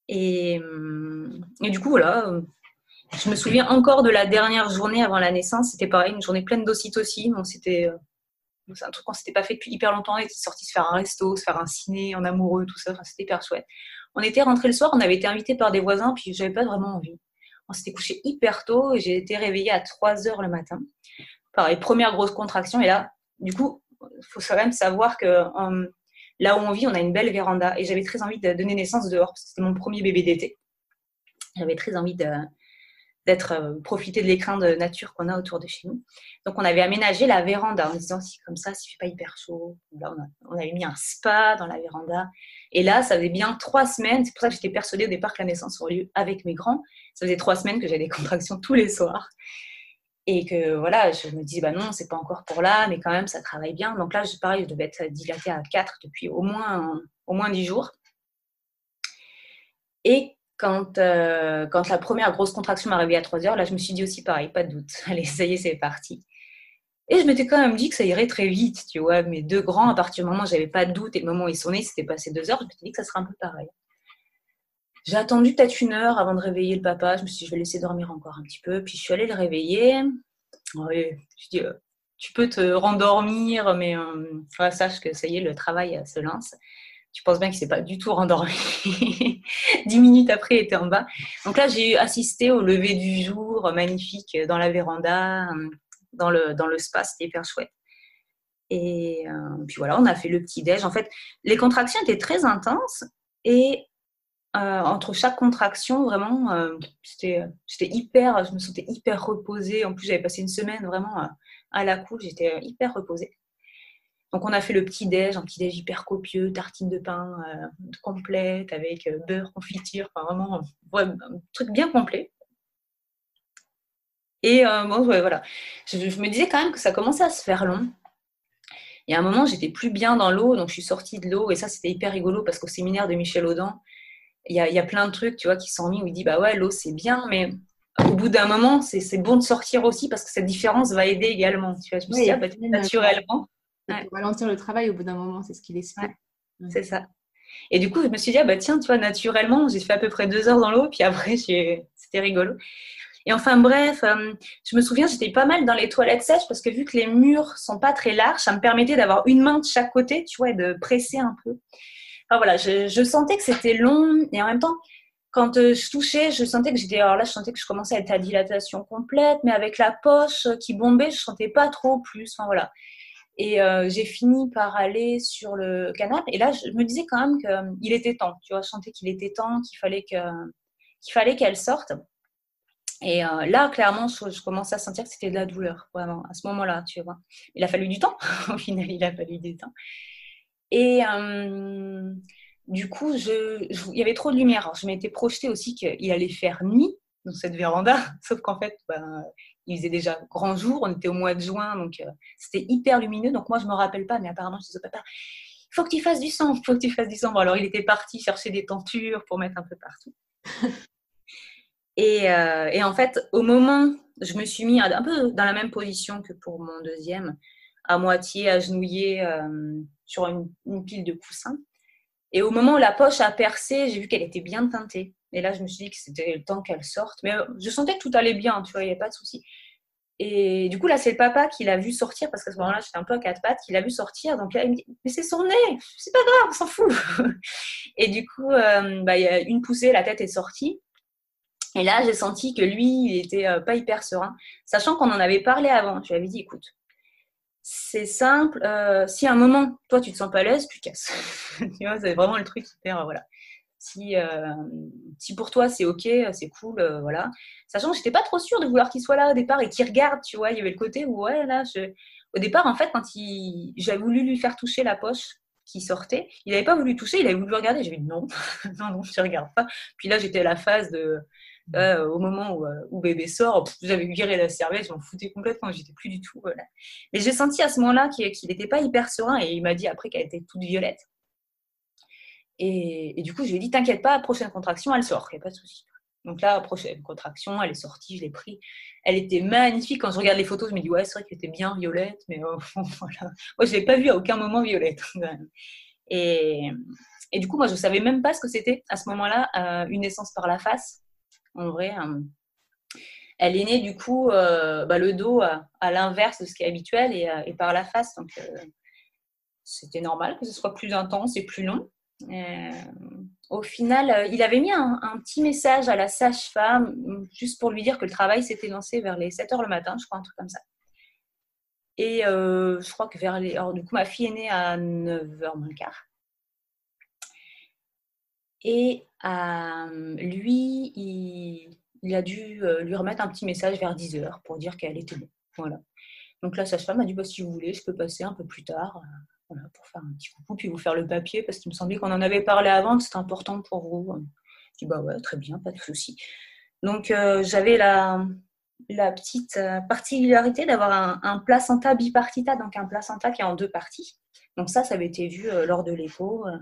Et, hum, et, du coup, voilà, je me souviens encore de la dernière journée avant la naissance. C'était pareil, une journée pleine d'ocytocine. C'était euh, c'est un truc qu'on s'était pas fait depuis hyper longtemps. On était sortis se faire un resto, se faire un ciné en amoureux, tout ça. Enfin, c'était hyper chouette. On était rentrés le soir, on avait été invités par des voisins, puis j'avais pas vraiment envie. On s'était couché hyper tôt j'ai été réveillée à 3 heures le matin. Pareil, première grosse contraction. Et là, du coup, il faut quand même savoir que euh, là où on vit, on a une belle véranda. Et j'avais très envie de donner naissance dehors parce que c'était mon premier bébé d'été. J'avais très envie d'être euh, profiter de l'écran de nature qu'on a autour de chez nous. Donc on avait aménagé la véranda en disant si comme ça, s'il fait pas hyper chaud. Là, on, on, avait mis un spa dans la véranda. Et là, ça faisait bien trois semaines. C'est pour ça que j'étais persuadée au départ que la naissance aurait lieu avec mes grands. Ça faisait trois semaines que j'avais des contractions tous les soirs. Et que voilà, je me dis, bah non, c'est pas encore pour là, mais quand même, ça travaille bien. Donc là, je, pareil, je devais être dilatée à 4 depuis au moins, au moins 10 jours. Et quand, euh, quand la première grosse contraction m'est arrivée à 3 heures, là, je me suis dit aussi pareil, pas de doute. Allez, ça y est, c'est parti. Et je m'étais quand même dit que ça irait très vite, tu vois. Mes deux grands, à partir du moment où j'avais pas de doute et le moment où ils sont nés, c'était passé deux heures, je me suis dit que ça serait un peu pareil. J'ai attendu peut-être une heure avant de réveiller le papa. Je me suis dit, je vais laisser dormir encore un petit peu. Puis je suis allée le réveiller. Oui, je dis, euh, tu peux te rendormir, mais euh, sache que ça y est, le travail se lance. Tu penses bien qu'il s'est pas du tout rendormi. Dix minutes après, il était en bas. Donc là, j'ai assisté au lever du jour magnifique dans la véranda dans le, dans spa, c'était hyper chouette. Et euh, puis voilà, on a fait le petit déj. En fait, les contractions étaient très intenses et euh, entre chaque contraction, vraiment, euh, c'était hyper, je me sentais hyper reposée. En plus, j'avais passé une semaine vraiment à la cool, j'étais hyper reposée. Donc, on a fait le petit déj, un petit déj hyper copieux, tartine de pain complète avec beurre, confiture, enfin vraiment un truc bien complet. Et euh, bon, voilà. Je, me disais quand même que ça commençait à se faire long. Et à un moment, j'étais plus bien dans l'eau, donc je suis sortie de l'eau. Et ça, c'était hyper rigolo parce qu'au séminaire de Michel Audin, il y a, y a, plein de trucs, tu vois, qui sont mis où il dit, bah ouais, l'eau, c'est bien, mais au bout d'un moment, c'est bon de sortir aussi parce que cette différence va aider également. Tu vois, je me suis dit, ah, bah, naturellement. Pour ralentir le travail au bout d'un moment, c'est ce qu'il explique. C'est ça. Et du coup, je me suis dit, ah, bah tiens, tu vois, naturellement, j'ai fait à peu près deux heures dans l'eau, puis après, c'était rigolo. Et enfin, bref, euh, je me souviens, j'étais pas mal dans les toilettes sèches parce que vu que les murs sont pas très larges, ça me permettait d'avoir une main de chaque côté, tu vois, et de presser un peu. Enfin voilà, je, sentais que c'était long et en même temps, quand euh, je touchais, je sentais que j'étais. Alors là, je sentais que je commençais à être à dilatation complète, mais avec la poche qui bombait, je sentais pas trop plus. Enfin voilà. Et euh, j'ai fini par aller sur le canapé. Et là, je me disais quand même qu'il était temps. Tu vois, je sentais qu'il était temps, qu'il fallait que qu'il fallait qu'elle sorte. Et euh, là, clairement, je, commençais à sentir que c'était de la douleur, vraiment, à ce moment-là, tu vois. Il a fallu du temps, au final, il a fallu du temps. Et euh, du coup, il y avait trop de lumière. je m'étais projetée aussi qu'il allait faire nuit dans cette véranda, sauf qu'en fait, ben, il faisait déjà grand jour, on était au mois de juin, donc euh, c'était hyper lumineux. Donc moi, je ne me rappelle pas, mais apparemment, je disais au papa, il faut que tu fasses du sang, il faut que tu fasses du sang. Bon, alors il était parti chercher des tentures pour mettre un peu partout. Euh, et, en fait, au moment, je me suis mis un peu dans la même position que pour mon deuxième, à moitié agenouillée euh, sur une, pile de coussins. Et au moment où la poche a percé, j'ai vu qu'elle était bien teintée. Et là, je me suis dit que c'était le temps qu'elle sorte. Mais euh, je sentais que tout allait bien, tu vois, il n'y avait pas de souci. Et du coup, là, c'est le papa qui l'a vu sortir, parce qu'à ce moment-là, j'étais un peu à quatre pattes, qui l'a vu sortir. Donc là, il me dit, mais c'est son nez, c'est pas grave, on s'en fout. et du coup, bah, il y a une poussée, la tête est sortie. Et là, j'ai senti que lui, il était euh, pas hyper serein, sachant qu'on en avait parlé avant. Je lui avais dit, écoute, c'est simple. Euh, si à un moment, toi, tu te sens pas à l'aise, tu casses. tu vois, c'est vraiment le truc hyper, voilà. Si, euh, si pour toi c'est ok, c'est cool, voilà. Sachant que j'étais pas trop sûre de vouloir qu'il soit là au départ et qu'il regarde, tu vois. Il y avait le côté où, ouais, là, je... au départ, en fait, quand il... j'avais voulu lui faire toucher la poche qui sortait, il n'avait pas voulu toucher, il avait voulu regarder. J'ai dit non, non, non, je regarde pas. Puis là, j'étais à la phase de euh, au moment où, euh, où, bébé sort, j'avais viré la serviette, je m'en foutais complètement, j'étais plus du tout. Voilà. Mais j'ai senti à ce moment-là qu'il n'était pas hyper serein et il m'a dit après qu'elle était toute violette. Et, du coup, je lui ai dit T'inquiète pas, prochaine contraction, elle sort, il n'y a pas de souci. Donc là, prochaine contraction, elle est sortie, je l'ai pris. Elle était magnifique. Quand je regarde les photos, je me dis Ouais, c'est vrai qu'elle était bien violette, mais euh, voilà. Moi, je ne l'ai pas vue à aucun moment violette. et, et, du coup, moi, je ne savais même pas ce que c'était à ce moment-là, une naissance par la face en vrai. Hein. Elle est née du coup euh, bah, le dos à, l'inverse de ce qui est habituel et, euh, par la face. Donc euh, c'était normal que ce soit plus intense et plus long. Au final, il avait mis un, petit message à la sage-femme, juste pour lui dire que le travail s'était lancé vers les 7 heures le matin, je crois, un truc comme ça. Et je crois que vers les. Alors, du coup, ma fille est née à 9h moins le quart. Et euh, lui, il, a dû euh, lui remettre un petit message vers 10h pour dire qu'elle était bon. Voilà. Donc la sage-femme a dit bah, si vous voulez, je peux passer un peu plus tard euh, pour faire un petit coucou, puis vous faire le papier, parce qu'il me semblait qu'on en avait parlé avant, que c'était important pour vous. Je dis bah ouais, très bien, pas de souci. Donc j'avais la, la petite euh, particularité d'avoir un, placenta bipartita, donc un placenta qui est en deux parties. Donc ça, ça avait été vu euh, lors de l'écho. Euh.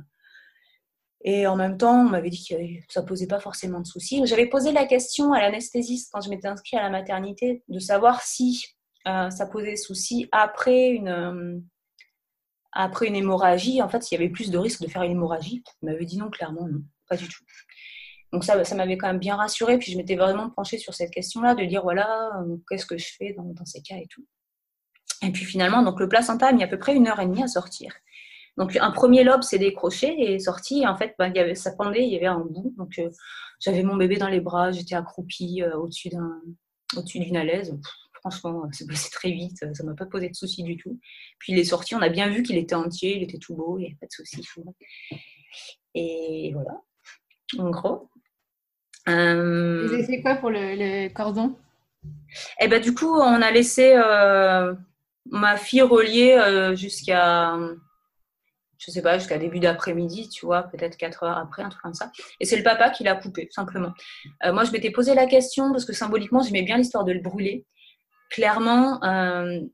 Et en même temps, on m'avait dit que ça posait pas forcément de soucis. J'avais posé la question à l'anesthésiste quand je m'étais inscrite à la maternité de savoir si ça posait souci après une, après une hémorragie. En fait, s'il y avait plus de risque de faire une hémorragie. Il m'avait dit non, clairement, non, pas du tout. Donc ça, ça m'avait quand même bien rassurée. Puis je m'étais vraiment penchée sur cette question-là, de dire voilà, euh, qu'est-ce que je fais dans, ces cas et tout. Et puis finalement, donc le placenta a mis à peu près une heure et demie à sortir. Donc un premier lobe s'est décroché et est sorti. En fait, ben, il y avait, ça pendait, il y avait un bout. Donc euh, j'avais mon bébé dans les bras, j'étais accroupie euh, au-dessus d'un, au-dessus d'une alaise. Franchement, c'est passé très vite, ça m'a pas posé de soucis du tout. Puis il est sorti, on a bien vu qu'il était entier, il était tout beau, il n'y avait pas de soucis. Et voilà, en gros. Euh... Vous avez fait quoi pour le, cordon? Eh ben du coup, on a laissé euh, ma fille relier euh, jusqu'à, je sais pas, jusqu'à début d'après-midi, tu vois, peut-être 4 heures après, un truc comme ça. Et c'est le papa qui l'a coupé, simplement. Euh, moi, je m'étais posé la question parce que symboliquement, j'aimais bien l'histoire de le brûler. Clairement,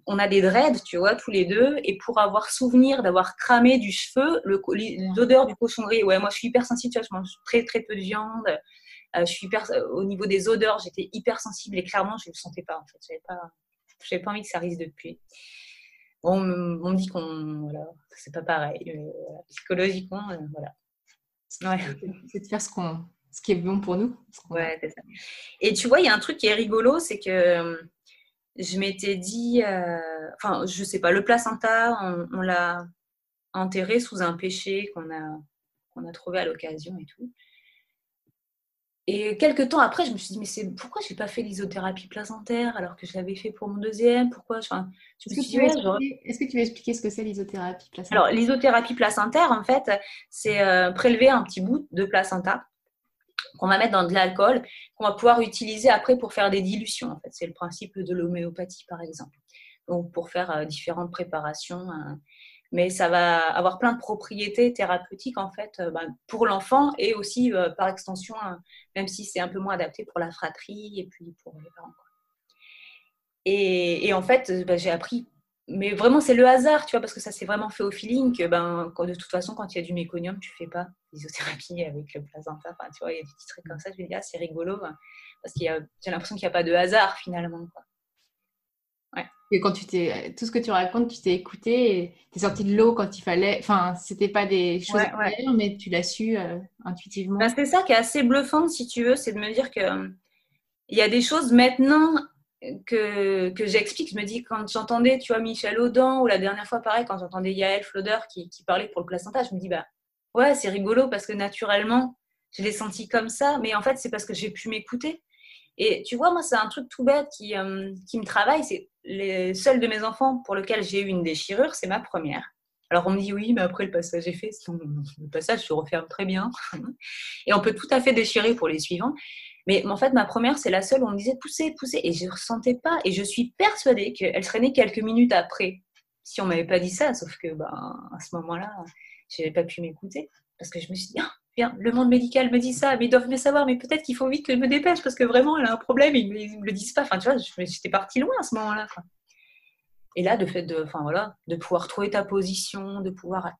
on a des dreads, tu vois, tous les deux, et pour avoir souvenir d'avoir cramé du cheveu, l'odeur du cochon gris, ouais, moi je suis hyper sensible, tu vois, je mange très très peu de viande, euh, je suis hyper, euh, au niveau des odeurs, j'étais hyper sensible et clairement, je ne le sentais pas. En fait, j'avais pas, pas envie que ça risque de puer. Bon, on me dit qu'on, voilà, c'est pas pareil. Mais, psychologiquement, euh, voilà. C'est de faire ce qu'on, ce qui est bon pour nous. Ouais, c'est ça. Et tu vois, il y a un truc qui est rigolo, c'est que je m'étais dit, enfin, je sais pas, le placenta, on, on l'a enterré sous un péché qu'on a, qu'on a trouvé à l'occasion et tout. Et quelques temps après, je me suis dit, mais c'est pourquoi je n'ai pas fait l'isothérapie placentaire alors que je l'avais fait pour mon deuxième? Pourquoi enfin, Est-ce que, tu veux expliquer ce que c'est l'isothérapie placentaire? Alors, l'isothérapie placentaire, en fait, c'est euh, prélever un petit bout de placenta qu'on va mettre dans de l'alcool, qu'on va pouvoir utiliser après pour faire des dilutions. En fait, c'est le principe de l'homéopathie, par exemple. Donc, pour faire euh, différentes préparations. Euh, mais ça va avoir plein de propriétés thérapeutiques en fait euh, ben, pour l'enfant et aussi par extension, même si c'est un peu moins adapté pour la fratrie et puis pour les parents. Et, en fait, ben, j'ai appris, mais vraiment c'est le hasard, tu vois, parce que ça s'est vraiment fait au feeling que ben, de toute façon, quand il y a du méconium, tu fais pas l'isothérapie avec le placenta. Enfin, tu vois, il y a des petits trucs comme ça, je me dis, ah, c'est rigolo, hein, parce qu'il j'ai l'impression qu'il n'y a pas de hasard finalement. Quoi. Et quand tu t'es, tout ce que tu racontes, tu t'es écouté, tu es sorti de l'eau quand il fallait. Enfin, c'était pas des choses ouais, mais tu l'as su euh, intuitivement. Ben, c'est ça qui est assez bluffant, si tu veux, c'est de me dire que il y a des choses maintenant que, que j'explique. Je me dis, quand j'entendais, tu vois, Michel Audin, ou la dernière fois, pareil, quand j'entendais Yael Floder qui, qui parlait pour le placenta, je me dis, bah ouais, c'est rigolo parce que naturellement, je l'ai senti comme ça, mais en fait, c'est parce que j'ai pu m'écouter. Et tu vois, moi, c'est un truc tout bête qui, euh, qui me travaille. C'est les seuls de mes enfants pour lesquels j'ai eu une déchirure, c'est ma première. Alors on me dit oui, mais après le passage est fait, le passage se referme très bien. Et on peut tout à fait déchirer pour les suivants. Mais en fait, ma première, c'est la seule où on me disait pousser, pousser. Et je ne ressentais pas. Et je suis persuadée qu'elle serait née quelques minutes après. Si on m'avait pas dit ça, sauf que ben, à ce moment-là, je n'avais pas pu m'écouter. Parce que je me suis dit, ah, le monde médical me dit ça, mais ils doivent mieux savoir, mais peut-être qu'il faut vite que je me dépêche parce que vraiment, elle a un problème ils ne me le disent pas. Enfin, tu vois, j'étais partie loin à ce moment-là. Et là, de fait de, enfin, voilà, de pouvoir trouver ta position, de pouvoir.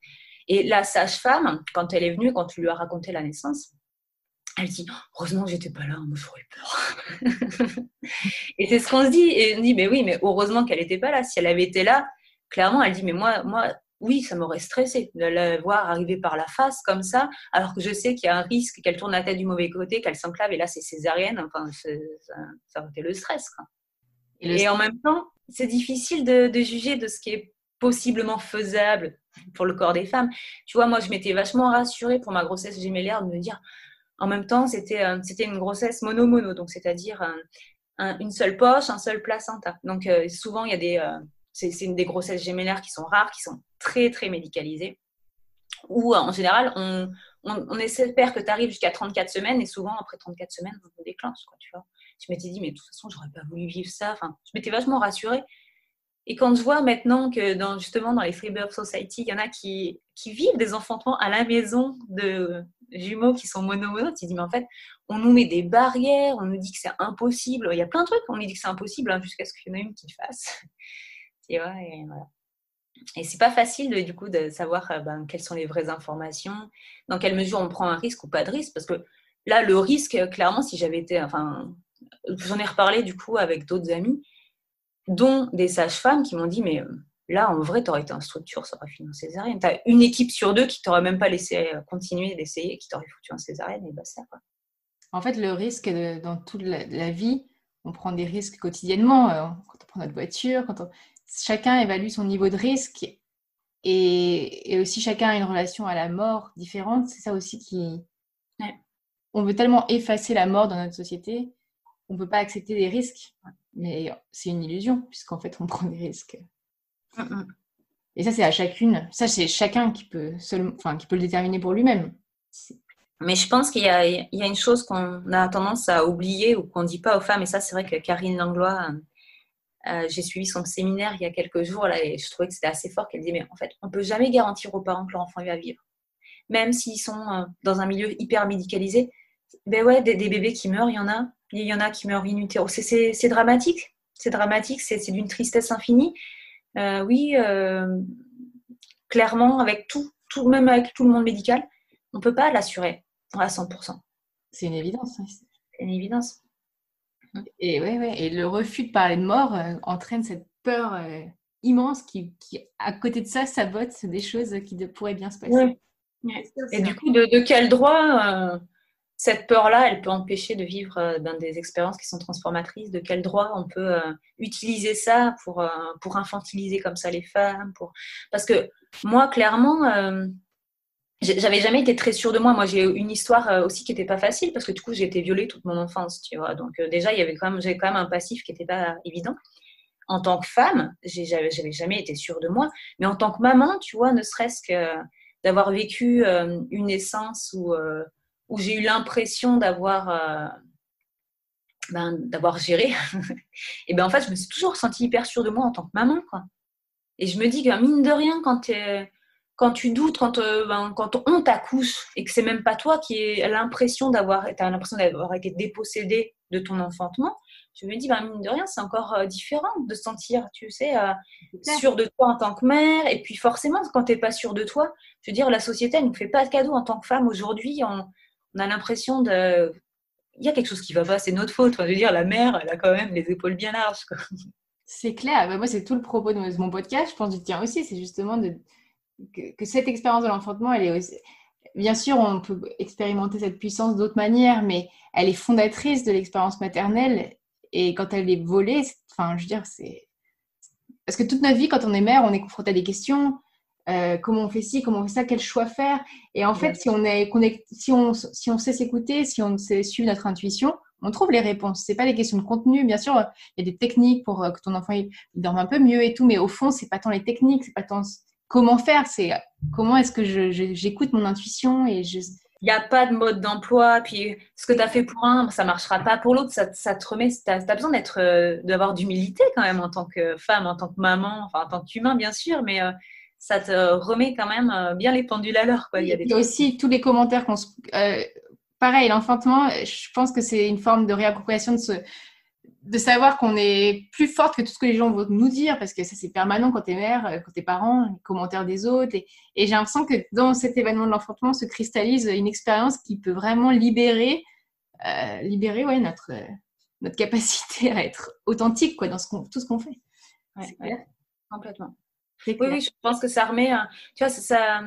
Et la sage-femme, quand elle est venue, quand tu lui as raconté la naissance, elle dit Heureusement que j'étais pas là, moi j'aurais peur. et c'est ce qu'on se dit. Et on dit Mais oui, mais heureusement qu'elle n'était pas là. Si elle avait été là, clairement, elle dit Mais moi, moi oui, ça m'aurait stressé de la voir arriver par la face comme ça, alors que je sais qu'il y a un risque qu'elle tourne la tête du mauvais côté, qu'elle s'enclave, et là c'est césarienne, enfin, ça, ça aurait été le stress. Et, en même temps, c'est difficile de, juger de ce qui est possiblement faisable pour le corps des femmes. Tu vois, moi je m'étais vachement rassurée pour ma grossesse gémellaire de me dire, en même temps, c'était une grossesse mono-mono, donc c'est-à-dire une seule poche, un seul placenta. Donc euh, souvent, il y a des... Euh, c'est une des grossesses gémellaires qui sont rares, qui sont très, très médicalisées. Où, en général, on, on, espère que tu arrives jusqu'à 34 semaines et souvent, après 34 semaines, on déclenche. Quoi, tu vois. Je m'étais dit, mais de toute façon, j'aurais pas voulu vivre ça. Enfin, je m'étais vachement rassurée. Et quand je vois maintenant que dans, justement dans les Freebird Society, il y en a qui, vivent des enfantements à la maison de, jumeaux qui sont mono-mono, tu dis, mais en fait, on nous met des barrières, on nous dit que c'est impossible. Il y a plein de trucs, on nous dit que c'est impossible hein, jusqu'à ce qu'il y en ait une qui le fasse. et voilà. Et c'est pas facile du coup de savoir euh, ben, quelles sont les vraies informations, dans quelle mesure on prend un risque ou pas de risque, parce que là, le risque, clairement, si j'avais été, enfin, j'en ai reparlé du coup avec d'autres amis, dont des sages-femmes qui m'ont dit, mais euh, là, en vrai, tu aurais été en structure, ça aurait fini en césarienne. Tu as une équipe sur deux qui t'aurait même pas laissé euh, continuer d'essayer, qui t'aurait foutu en césarienne, et ça, quoi. En fait, le risque dans toute la, vie, on prend des risques quotidiennement, quand on prend notre voiture, quand chacun évalue son niveau de risque et, aussi chacun a une relation à la mort différente. C'est ça aussi qui. On veut tellement effacer la mort dans notre société on ne peut pas accepter des risques. Mais c'est une illusion, puisqu'en fait, on prend des risques. Mm, mm. Et ça, c'est à chacune. Ça, c'est chacun qui peut, enfin, qui peut le déterminer pour lui-même. Mais je pense qu'il y, y, a une chose qu'on a tendance à oublier ou qu'on ne dit pas aux femmes. Et ça, c'est vrai que Karine Langlois, euh, j'ai suivi son séminaire il y a quelques jours là, et je trouvais que c'était assez fort qu'elle disait Mais en fait, on ne peut jamais garantir aux parents que leur enfant va vivre. Même s'ils sont euh, dans un milieu hyper médicalisé. Ben ouais, des, des bébés qui meurent, il y en a. Il y en a qui meurent in utero. C'est dramatique. C'est dramatique. C'est d'une tristesse infinie. Euh, oui, clairement, avec tout, tout, même avec tout le monde médical, on ne peut pas l'assurer à 100%. C'est une évidence. Hein. C'est une évidence. Et, ouais, ouais. et le refus de parler de mort euh, entraîne cette peur immense qui, qui, à côté de ça, sabote des choses qui pourraient bien se passer. Et du coup, de, de quel droit cette peur-là, elle peut empêcher de vivre euh, ben, des expériences qui sont transformatrices? De quel droit on peut euh, utiliser ça pour, euh, pour infantiliser comme ça les femmes pour... Parce que moi, clairement, j'avais jamais été très sûre de moi. Moi, j'ai une histoire aussi qui n'était pas facile parce que du coup, j'ai été violée toute mon enfance, tu vois. Donc déjà, il quand j'avais quand même un passif qui n'était pas évident. En tant que femme, j'avais jamais été sûre de moi. Mais en tant que maman, tu vois, ne serait-ce que d'avoir vécu une naissance où où j'ai eu l'impression d'avoir euh, ben, d'avoir géré, et ben en fait, je me suis toujours sentie hyper sûre de moi en tant que maman. Quoi. Et je me dis que mine de rien, quand, quand tu doutes, quand, euh, ben, quand on t'accouche et que c'est même pas toi qui as l'impression d'avoir as l'impression d'avoir été dépossédé de ton enfantement, je me dis, ben, mine de rien, c'est encore euh, différent de se sentir, tu sais, sûre de toi en tant que mère. Et puis forcément, quand tu n'es pas sûre de toi, je veux dire, la société, elle ne nous fait pas de cadeau en tant que femme aujourd'hui. On, on a l'impression de. Il y a quelque chose qui va pas, c'est notre faute. Enfin, je veux dire, la mère, elle a quand même les épaules bien larges. C'est clair. Bah, moi, c'est tout le propos de mon podcast. Je pense du tien aussi. C'est justement de... que, cette expérience de l'enfantement, elle est aussi... Bien sûr, on peut expérimenter cette puissance d'autres manières, mais elle est fondatrice de l'expérience maternelle. Et quand elle est volée, enfin, je veux dire, c'est. Parce que toute notre vie, quand on est mère, on est confronté à des questions. Euh, comment on fait ci, comment on fait ça, quel choix faire. Et en fait, si on, est, si, on, si on sait s'écouter, si on sait suivre notre intuition, on trouve les réponses. C'est pas des questions de contenu, bien sûr. Il y a des techniques pour euh, que ton enfant il dorme un peu mieux et tout, mais au fond, c'est pas tant les techniques, c'est pas tant comment faire, c'est comment est-ce que j'écoute mon intuition et je. Il n'y a pas de mode d'emploi, puis ce que tu as fait pour un, ça marchera pas pour l'autre, ça, te remet, tu as, besoin d'être, euh, d'avoir d'humilité quand même en tant que femme, en tant que maman, enfin en tant qu'humain bien sûr, mais ça te remet quand même euh, bien les pendules à l'heure. Il y a des aussi tous les commentaires qu'on se... Euh, pareil, l'enfantement, je pense que c'est une forme de réappropriation de ce de savoir qu'on est plus forte que tout ce que les gens vont nous dire, parce que ça c'est permanent quand t'es mère, euh, quand t'es parent, les commentaires des autres. Et, j'ai l'impression que dans cet événement de l'enfantement se cristallise une expérience qui peut vraiment libérer, libérer ouais, notre, notre capacité à être authentique quoi, dans ce tout ce qu'on fait. Ouais, complètement. Oui, oui, je pense que ça remet. Tu vois, ça,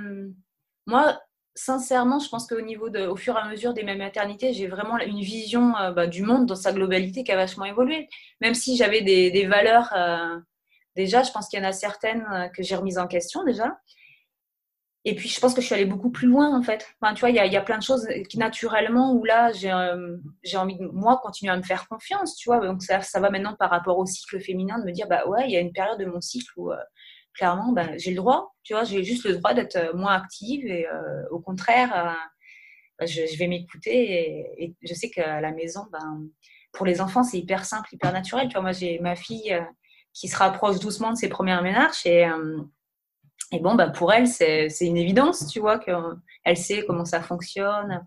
moi, sincèrement, je pense qu'au niveau de, au fur et à mesure des mêmes maternités, j'ai vraiment une vision euh, bah, du monde dans sa globalité qui a vachement évolué. Même si j'avais des, valeurs, euh, déjà, je pense qu'il y en a certaines euh, que j'ai remises en question déjà. Et puis, je pense que je suis allée beaucoup plus loin, en fait. Enfin, tu vois, il y a, y a, plein de choses qui, naturellement, où là, j'ai envie de, moi, continuer à me faire confiance, tu vois. Donc, ça, ça va maintenant par rapport au cycle féminin de me dire, bah ouais, il y a une période de mon cycle où clairement, ben, j'ai le droit, tu vois, j'ai juste le droit d'être euh, moins active et euh, au contraire, euh, ben, je, vais m'écouter et, je sais qu'à la maison, ben, pour les enfants, c'est hyper simple, hyper naturel. Tu vois, moi, j'ai ma fille qui se rapproche doucement de ses premières ménages et, Et bon, bah, pour elle, c'est une évidence, tu vois, qu'elle sait comment ça fonctionne.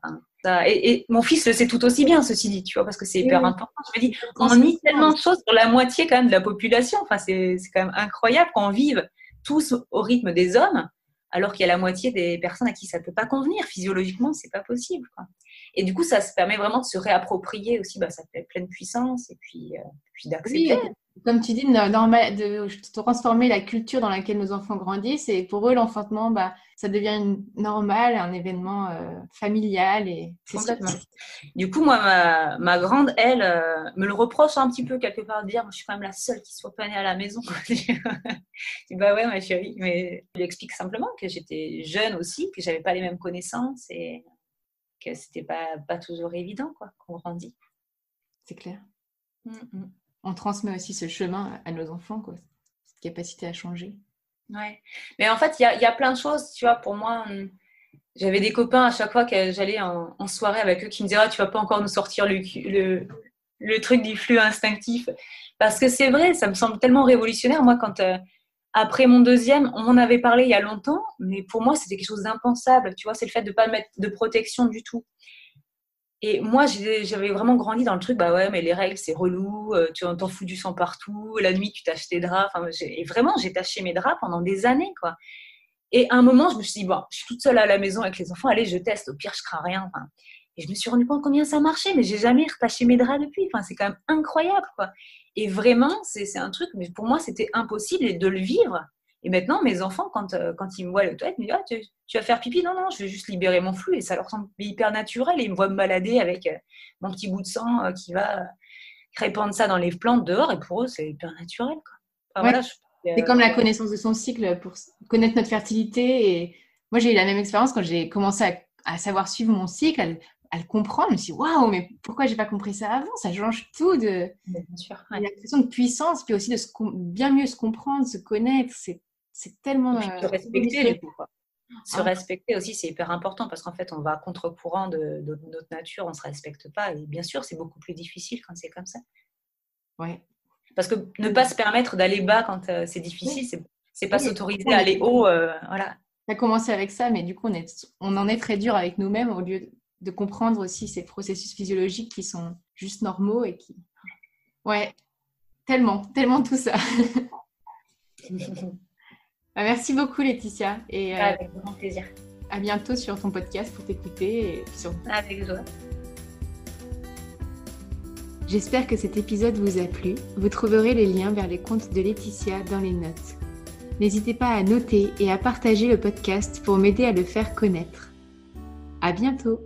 Et, mon fils le sait tout aussi bien, ceci dit, tu vois, parce que c'est hyper important. Je me dis, on mis tellement de choses sur la moitié quand même de la population. Enfin, c'est quand même incroyable qu'on vive tous au rythme des hommes, alors qu'il y a la moitié des personnes à qui ça ne peut pas convenir. Physiologiquement, c'est pas possible. Quoi. Et du coup, ça se permet vraiment de se réapproprier aussi bah, ça fait pleine puissance et puis, euh, puis d'accepter comme tu dis, de, transformer la culture dans laquelle nos enfants grandissent. Et pour eux, l'enfantement, bah, ça devient normal, un événement euh, familial. Et Du coup, moi, ma, grande, elle, euh, me le reproche un petit peu quelque part, de dire, je suis quand même la seule qui soit pas née à la maison. je dis, bah ouais, ma chérie. Mais je lui explique simplement que j'étais jeune aussi, que j'avais pas les mêmes connaissances et que c'était pas, pas toujours évident, quoi, qu'on grandit. C'est clair. Mm, mm on transmet aussi ce chemin à nos enfants, cette capacité à changer. Ouais. Mais en fait, il y a, plein de choses, tu vois, pour moi. J'avais des copains à chaque fois que j'allais en, soirée avec eux qui me disaient ah, Tu vas pas encore nous sortir le, truc du flux instinctif. Parce que c'est vrai, ça me semble tellement révolutionnaire. Moi, quand euh, après mon deuxième, on m'en avait parlé il y a longtemps, mais pour moi, c'était quelque chose d'impensable. Tu vois, c'est le fait de ne pas mettre de protection du tout. Et moi, j'avais vraiment grandi dans le truc, bah ouais, mais les règles, c'est relou, euh, tu t'en fous du sang partout, la nuit, tu tâches tes draps. Et vraiment, j'ai taché mes draps pendant des années, quoi. Et à un moment, je me suis dit, bon, je suis toute seule à la maison avec les enfants, allez, je teste, au pire, je crains rien. et je me suis rendu compte combien ça marchait, mais j'ai jamais retaché mes draps depuis. Enfin, c'est quand même incroyable, quoi. Et vraiment, c'est un truc, mais pour moi, c'était impossible de le vivre. Et maintenant, mes enfants, quand, euh, quand ils me voient à la toilette, ils me disent ah, tu, vas faire pipi? Non, non, je vais juste libérer mon flux. Et ça leur semble hyper naturel. Et ils me voient me balader avec euh, mon petit bout de sang euh, qui va répandre ça dans les plantes dehors. Et pour eux, c'est hyper naturel. c'est comme la connaissance de son cycle pour connaître notre fertilité. Et moi, j'ai eu la même expérience quand j'ai commencé à, savoir suivre mon cycle, à, le comprendre. Je me suis dit waouh, mais pourquoi j'ai pas compris ça avant? Ça change tout. De... Bien sûr. Il y a l'impression de puissance, puis aussi de bien mieux se comprendre, se connaître. C'est c'est tellement. se euh, respecter, du coup. Se ah. respecter aussi, c'est hyper important parce qu'en fait, on va à contre-courant de, notre nature, on ne se respecte pas. Et bien sûr, c'est beaucoup plus difficile quand c'est comme ça. Ouais. Parce que ne pas se permettre d'aller bas quand euh, c'est difficile, c'est, c'est pas s'autoriser à aller haut. Euh, voilà. Ça a commencé avec ça, mais du coup, on, est, on en est très dur avec nous-mêmes au lieu de comprendre aussi ces processus physiologiques qui sont juste normaux et qui. Ouais, tellement, tellement tout ça. Bah, merci beaucoup Laetitia. Et, euh, Avec grand plaisir. À bientôt sur ton podcast pour t'écouter. Sur... Avec joie. J'espère que cet épisode vous a plu. Vous trouverez les liens vers les comptes de Laetitia dans les notes. N'hésitez pas à noter et à partager le podcast pour m'aider à le faire connaître. À bientôt!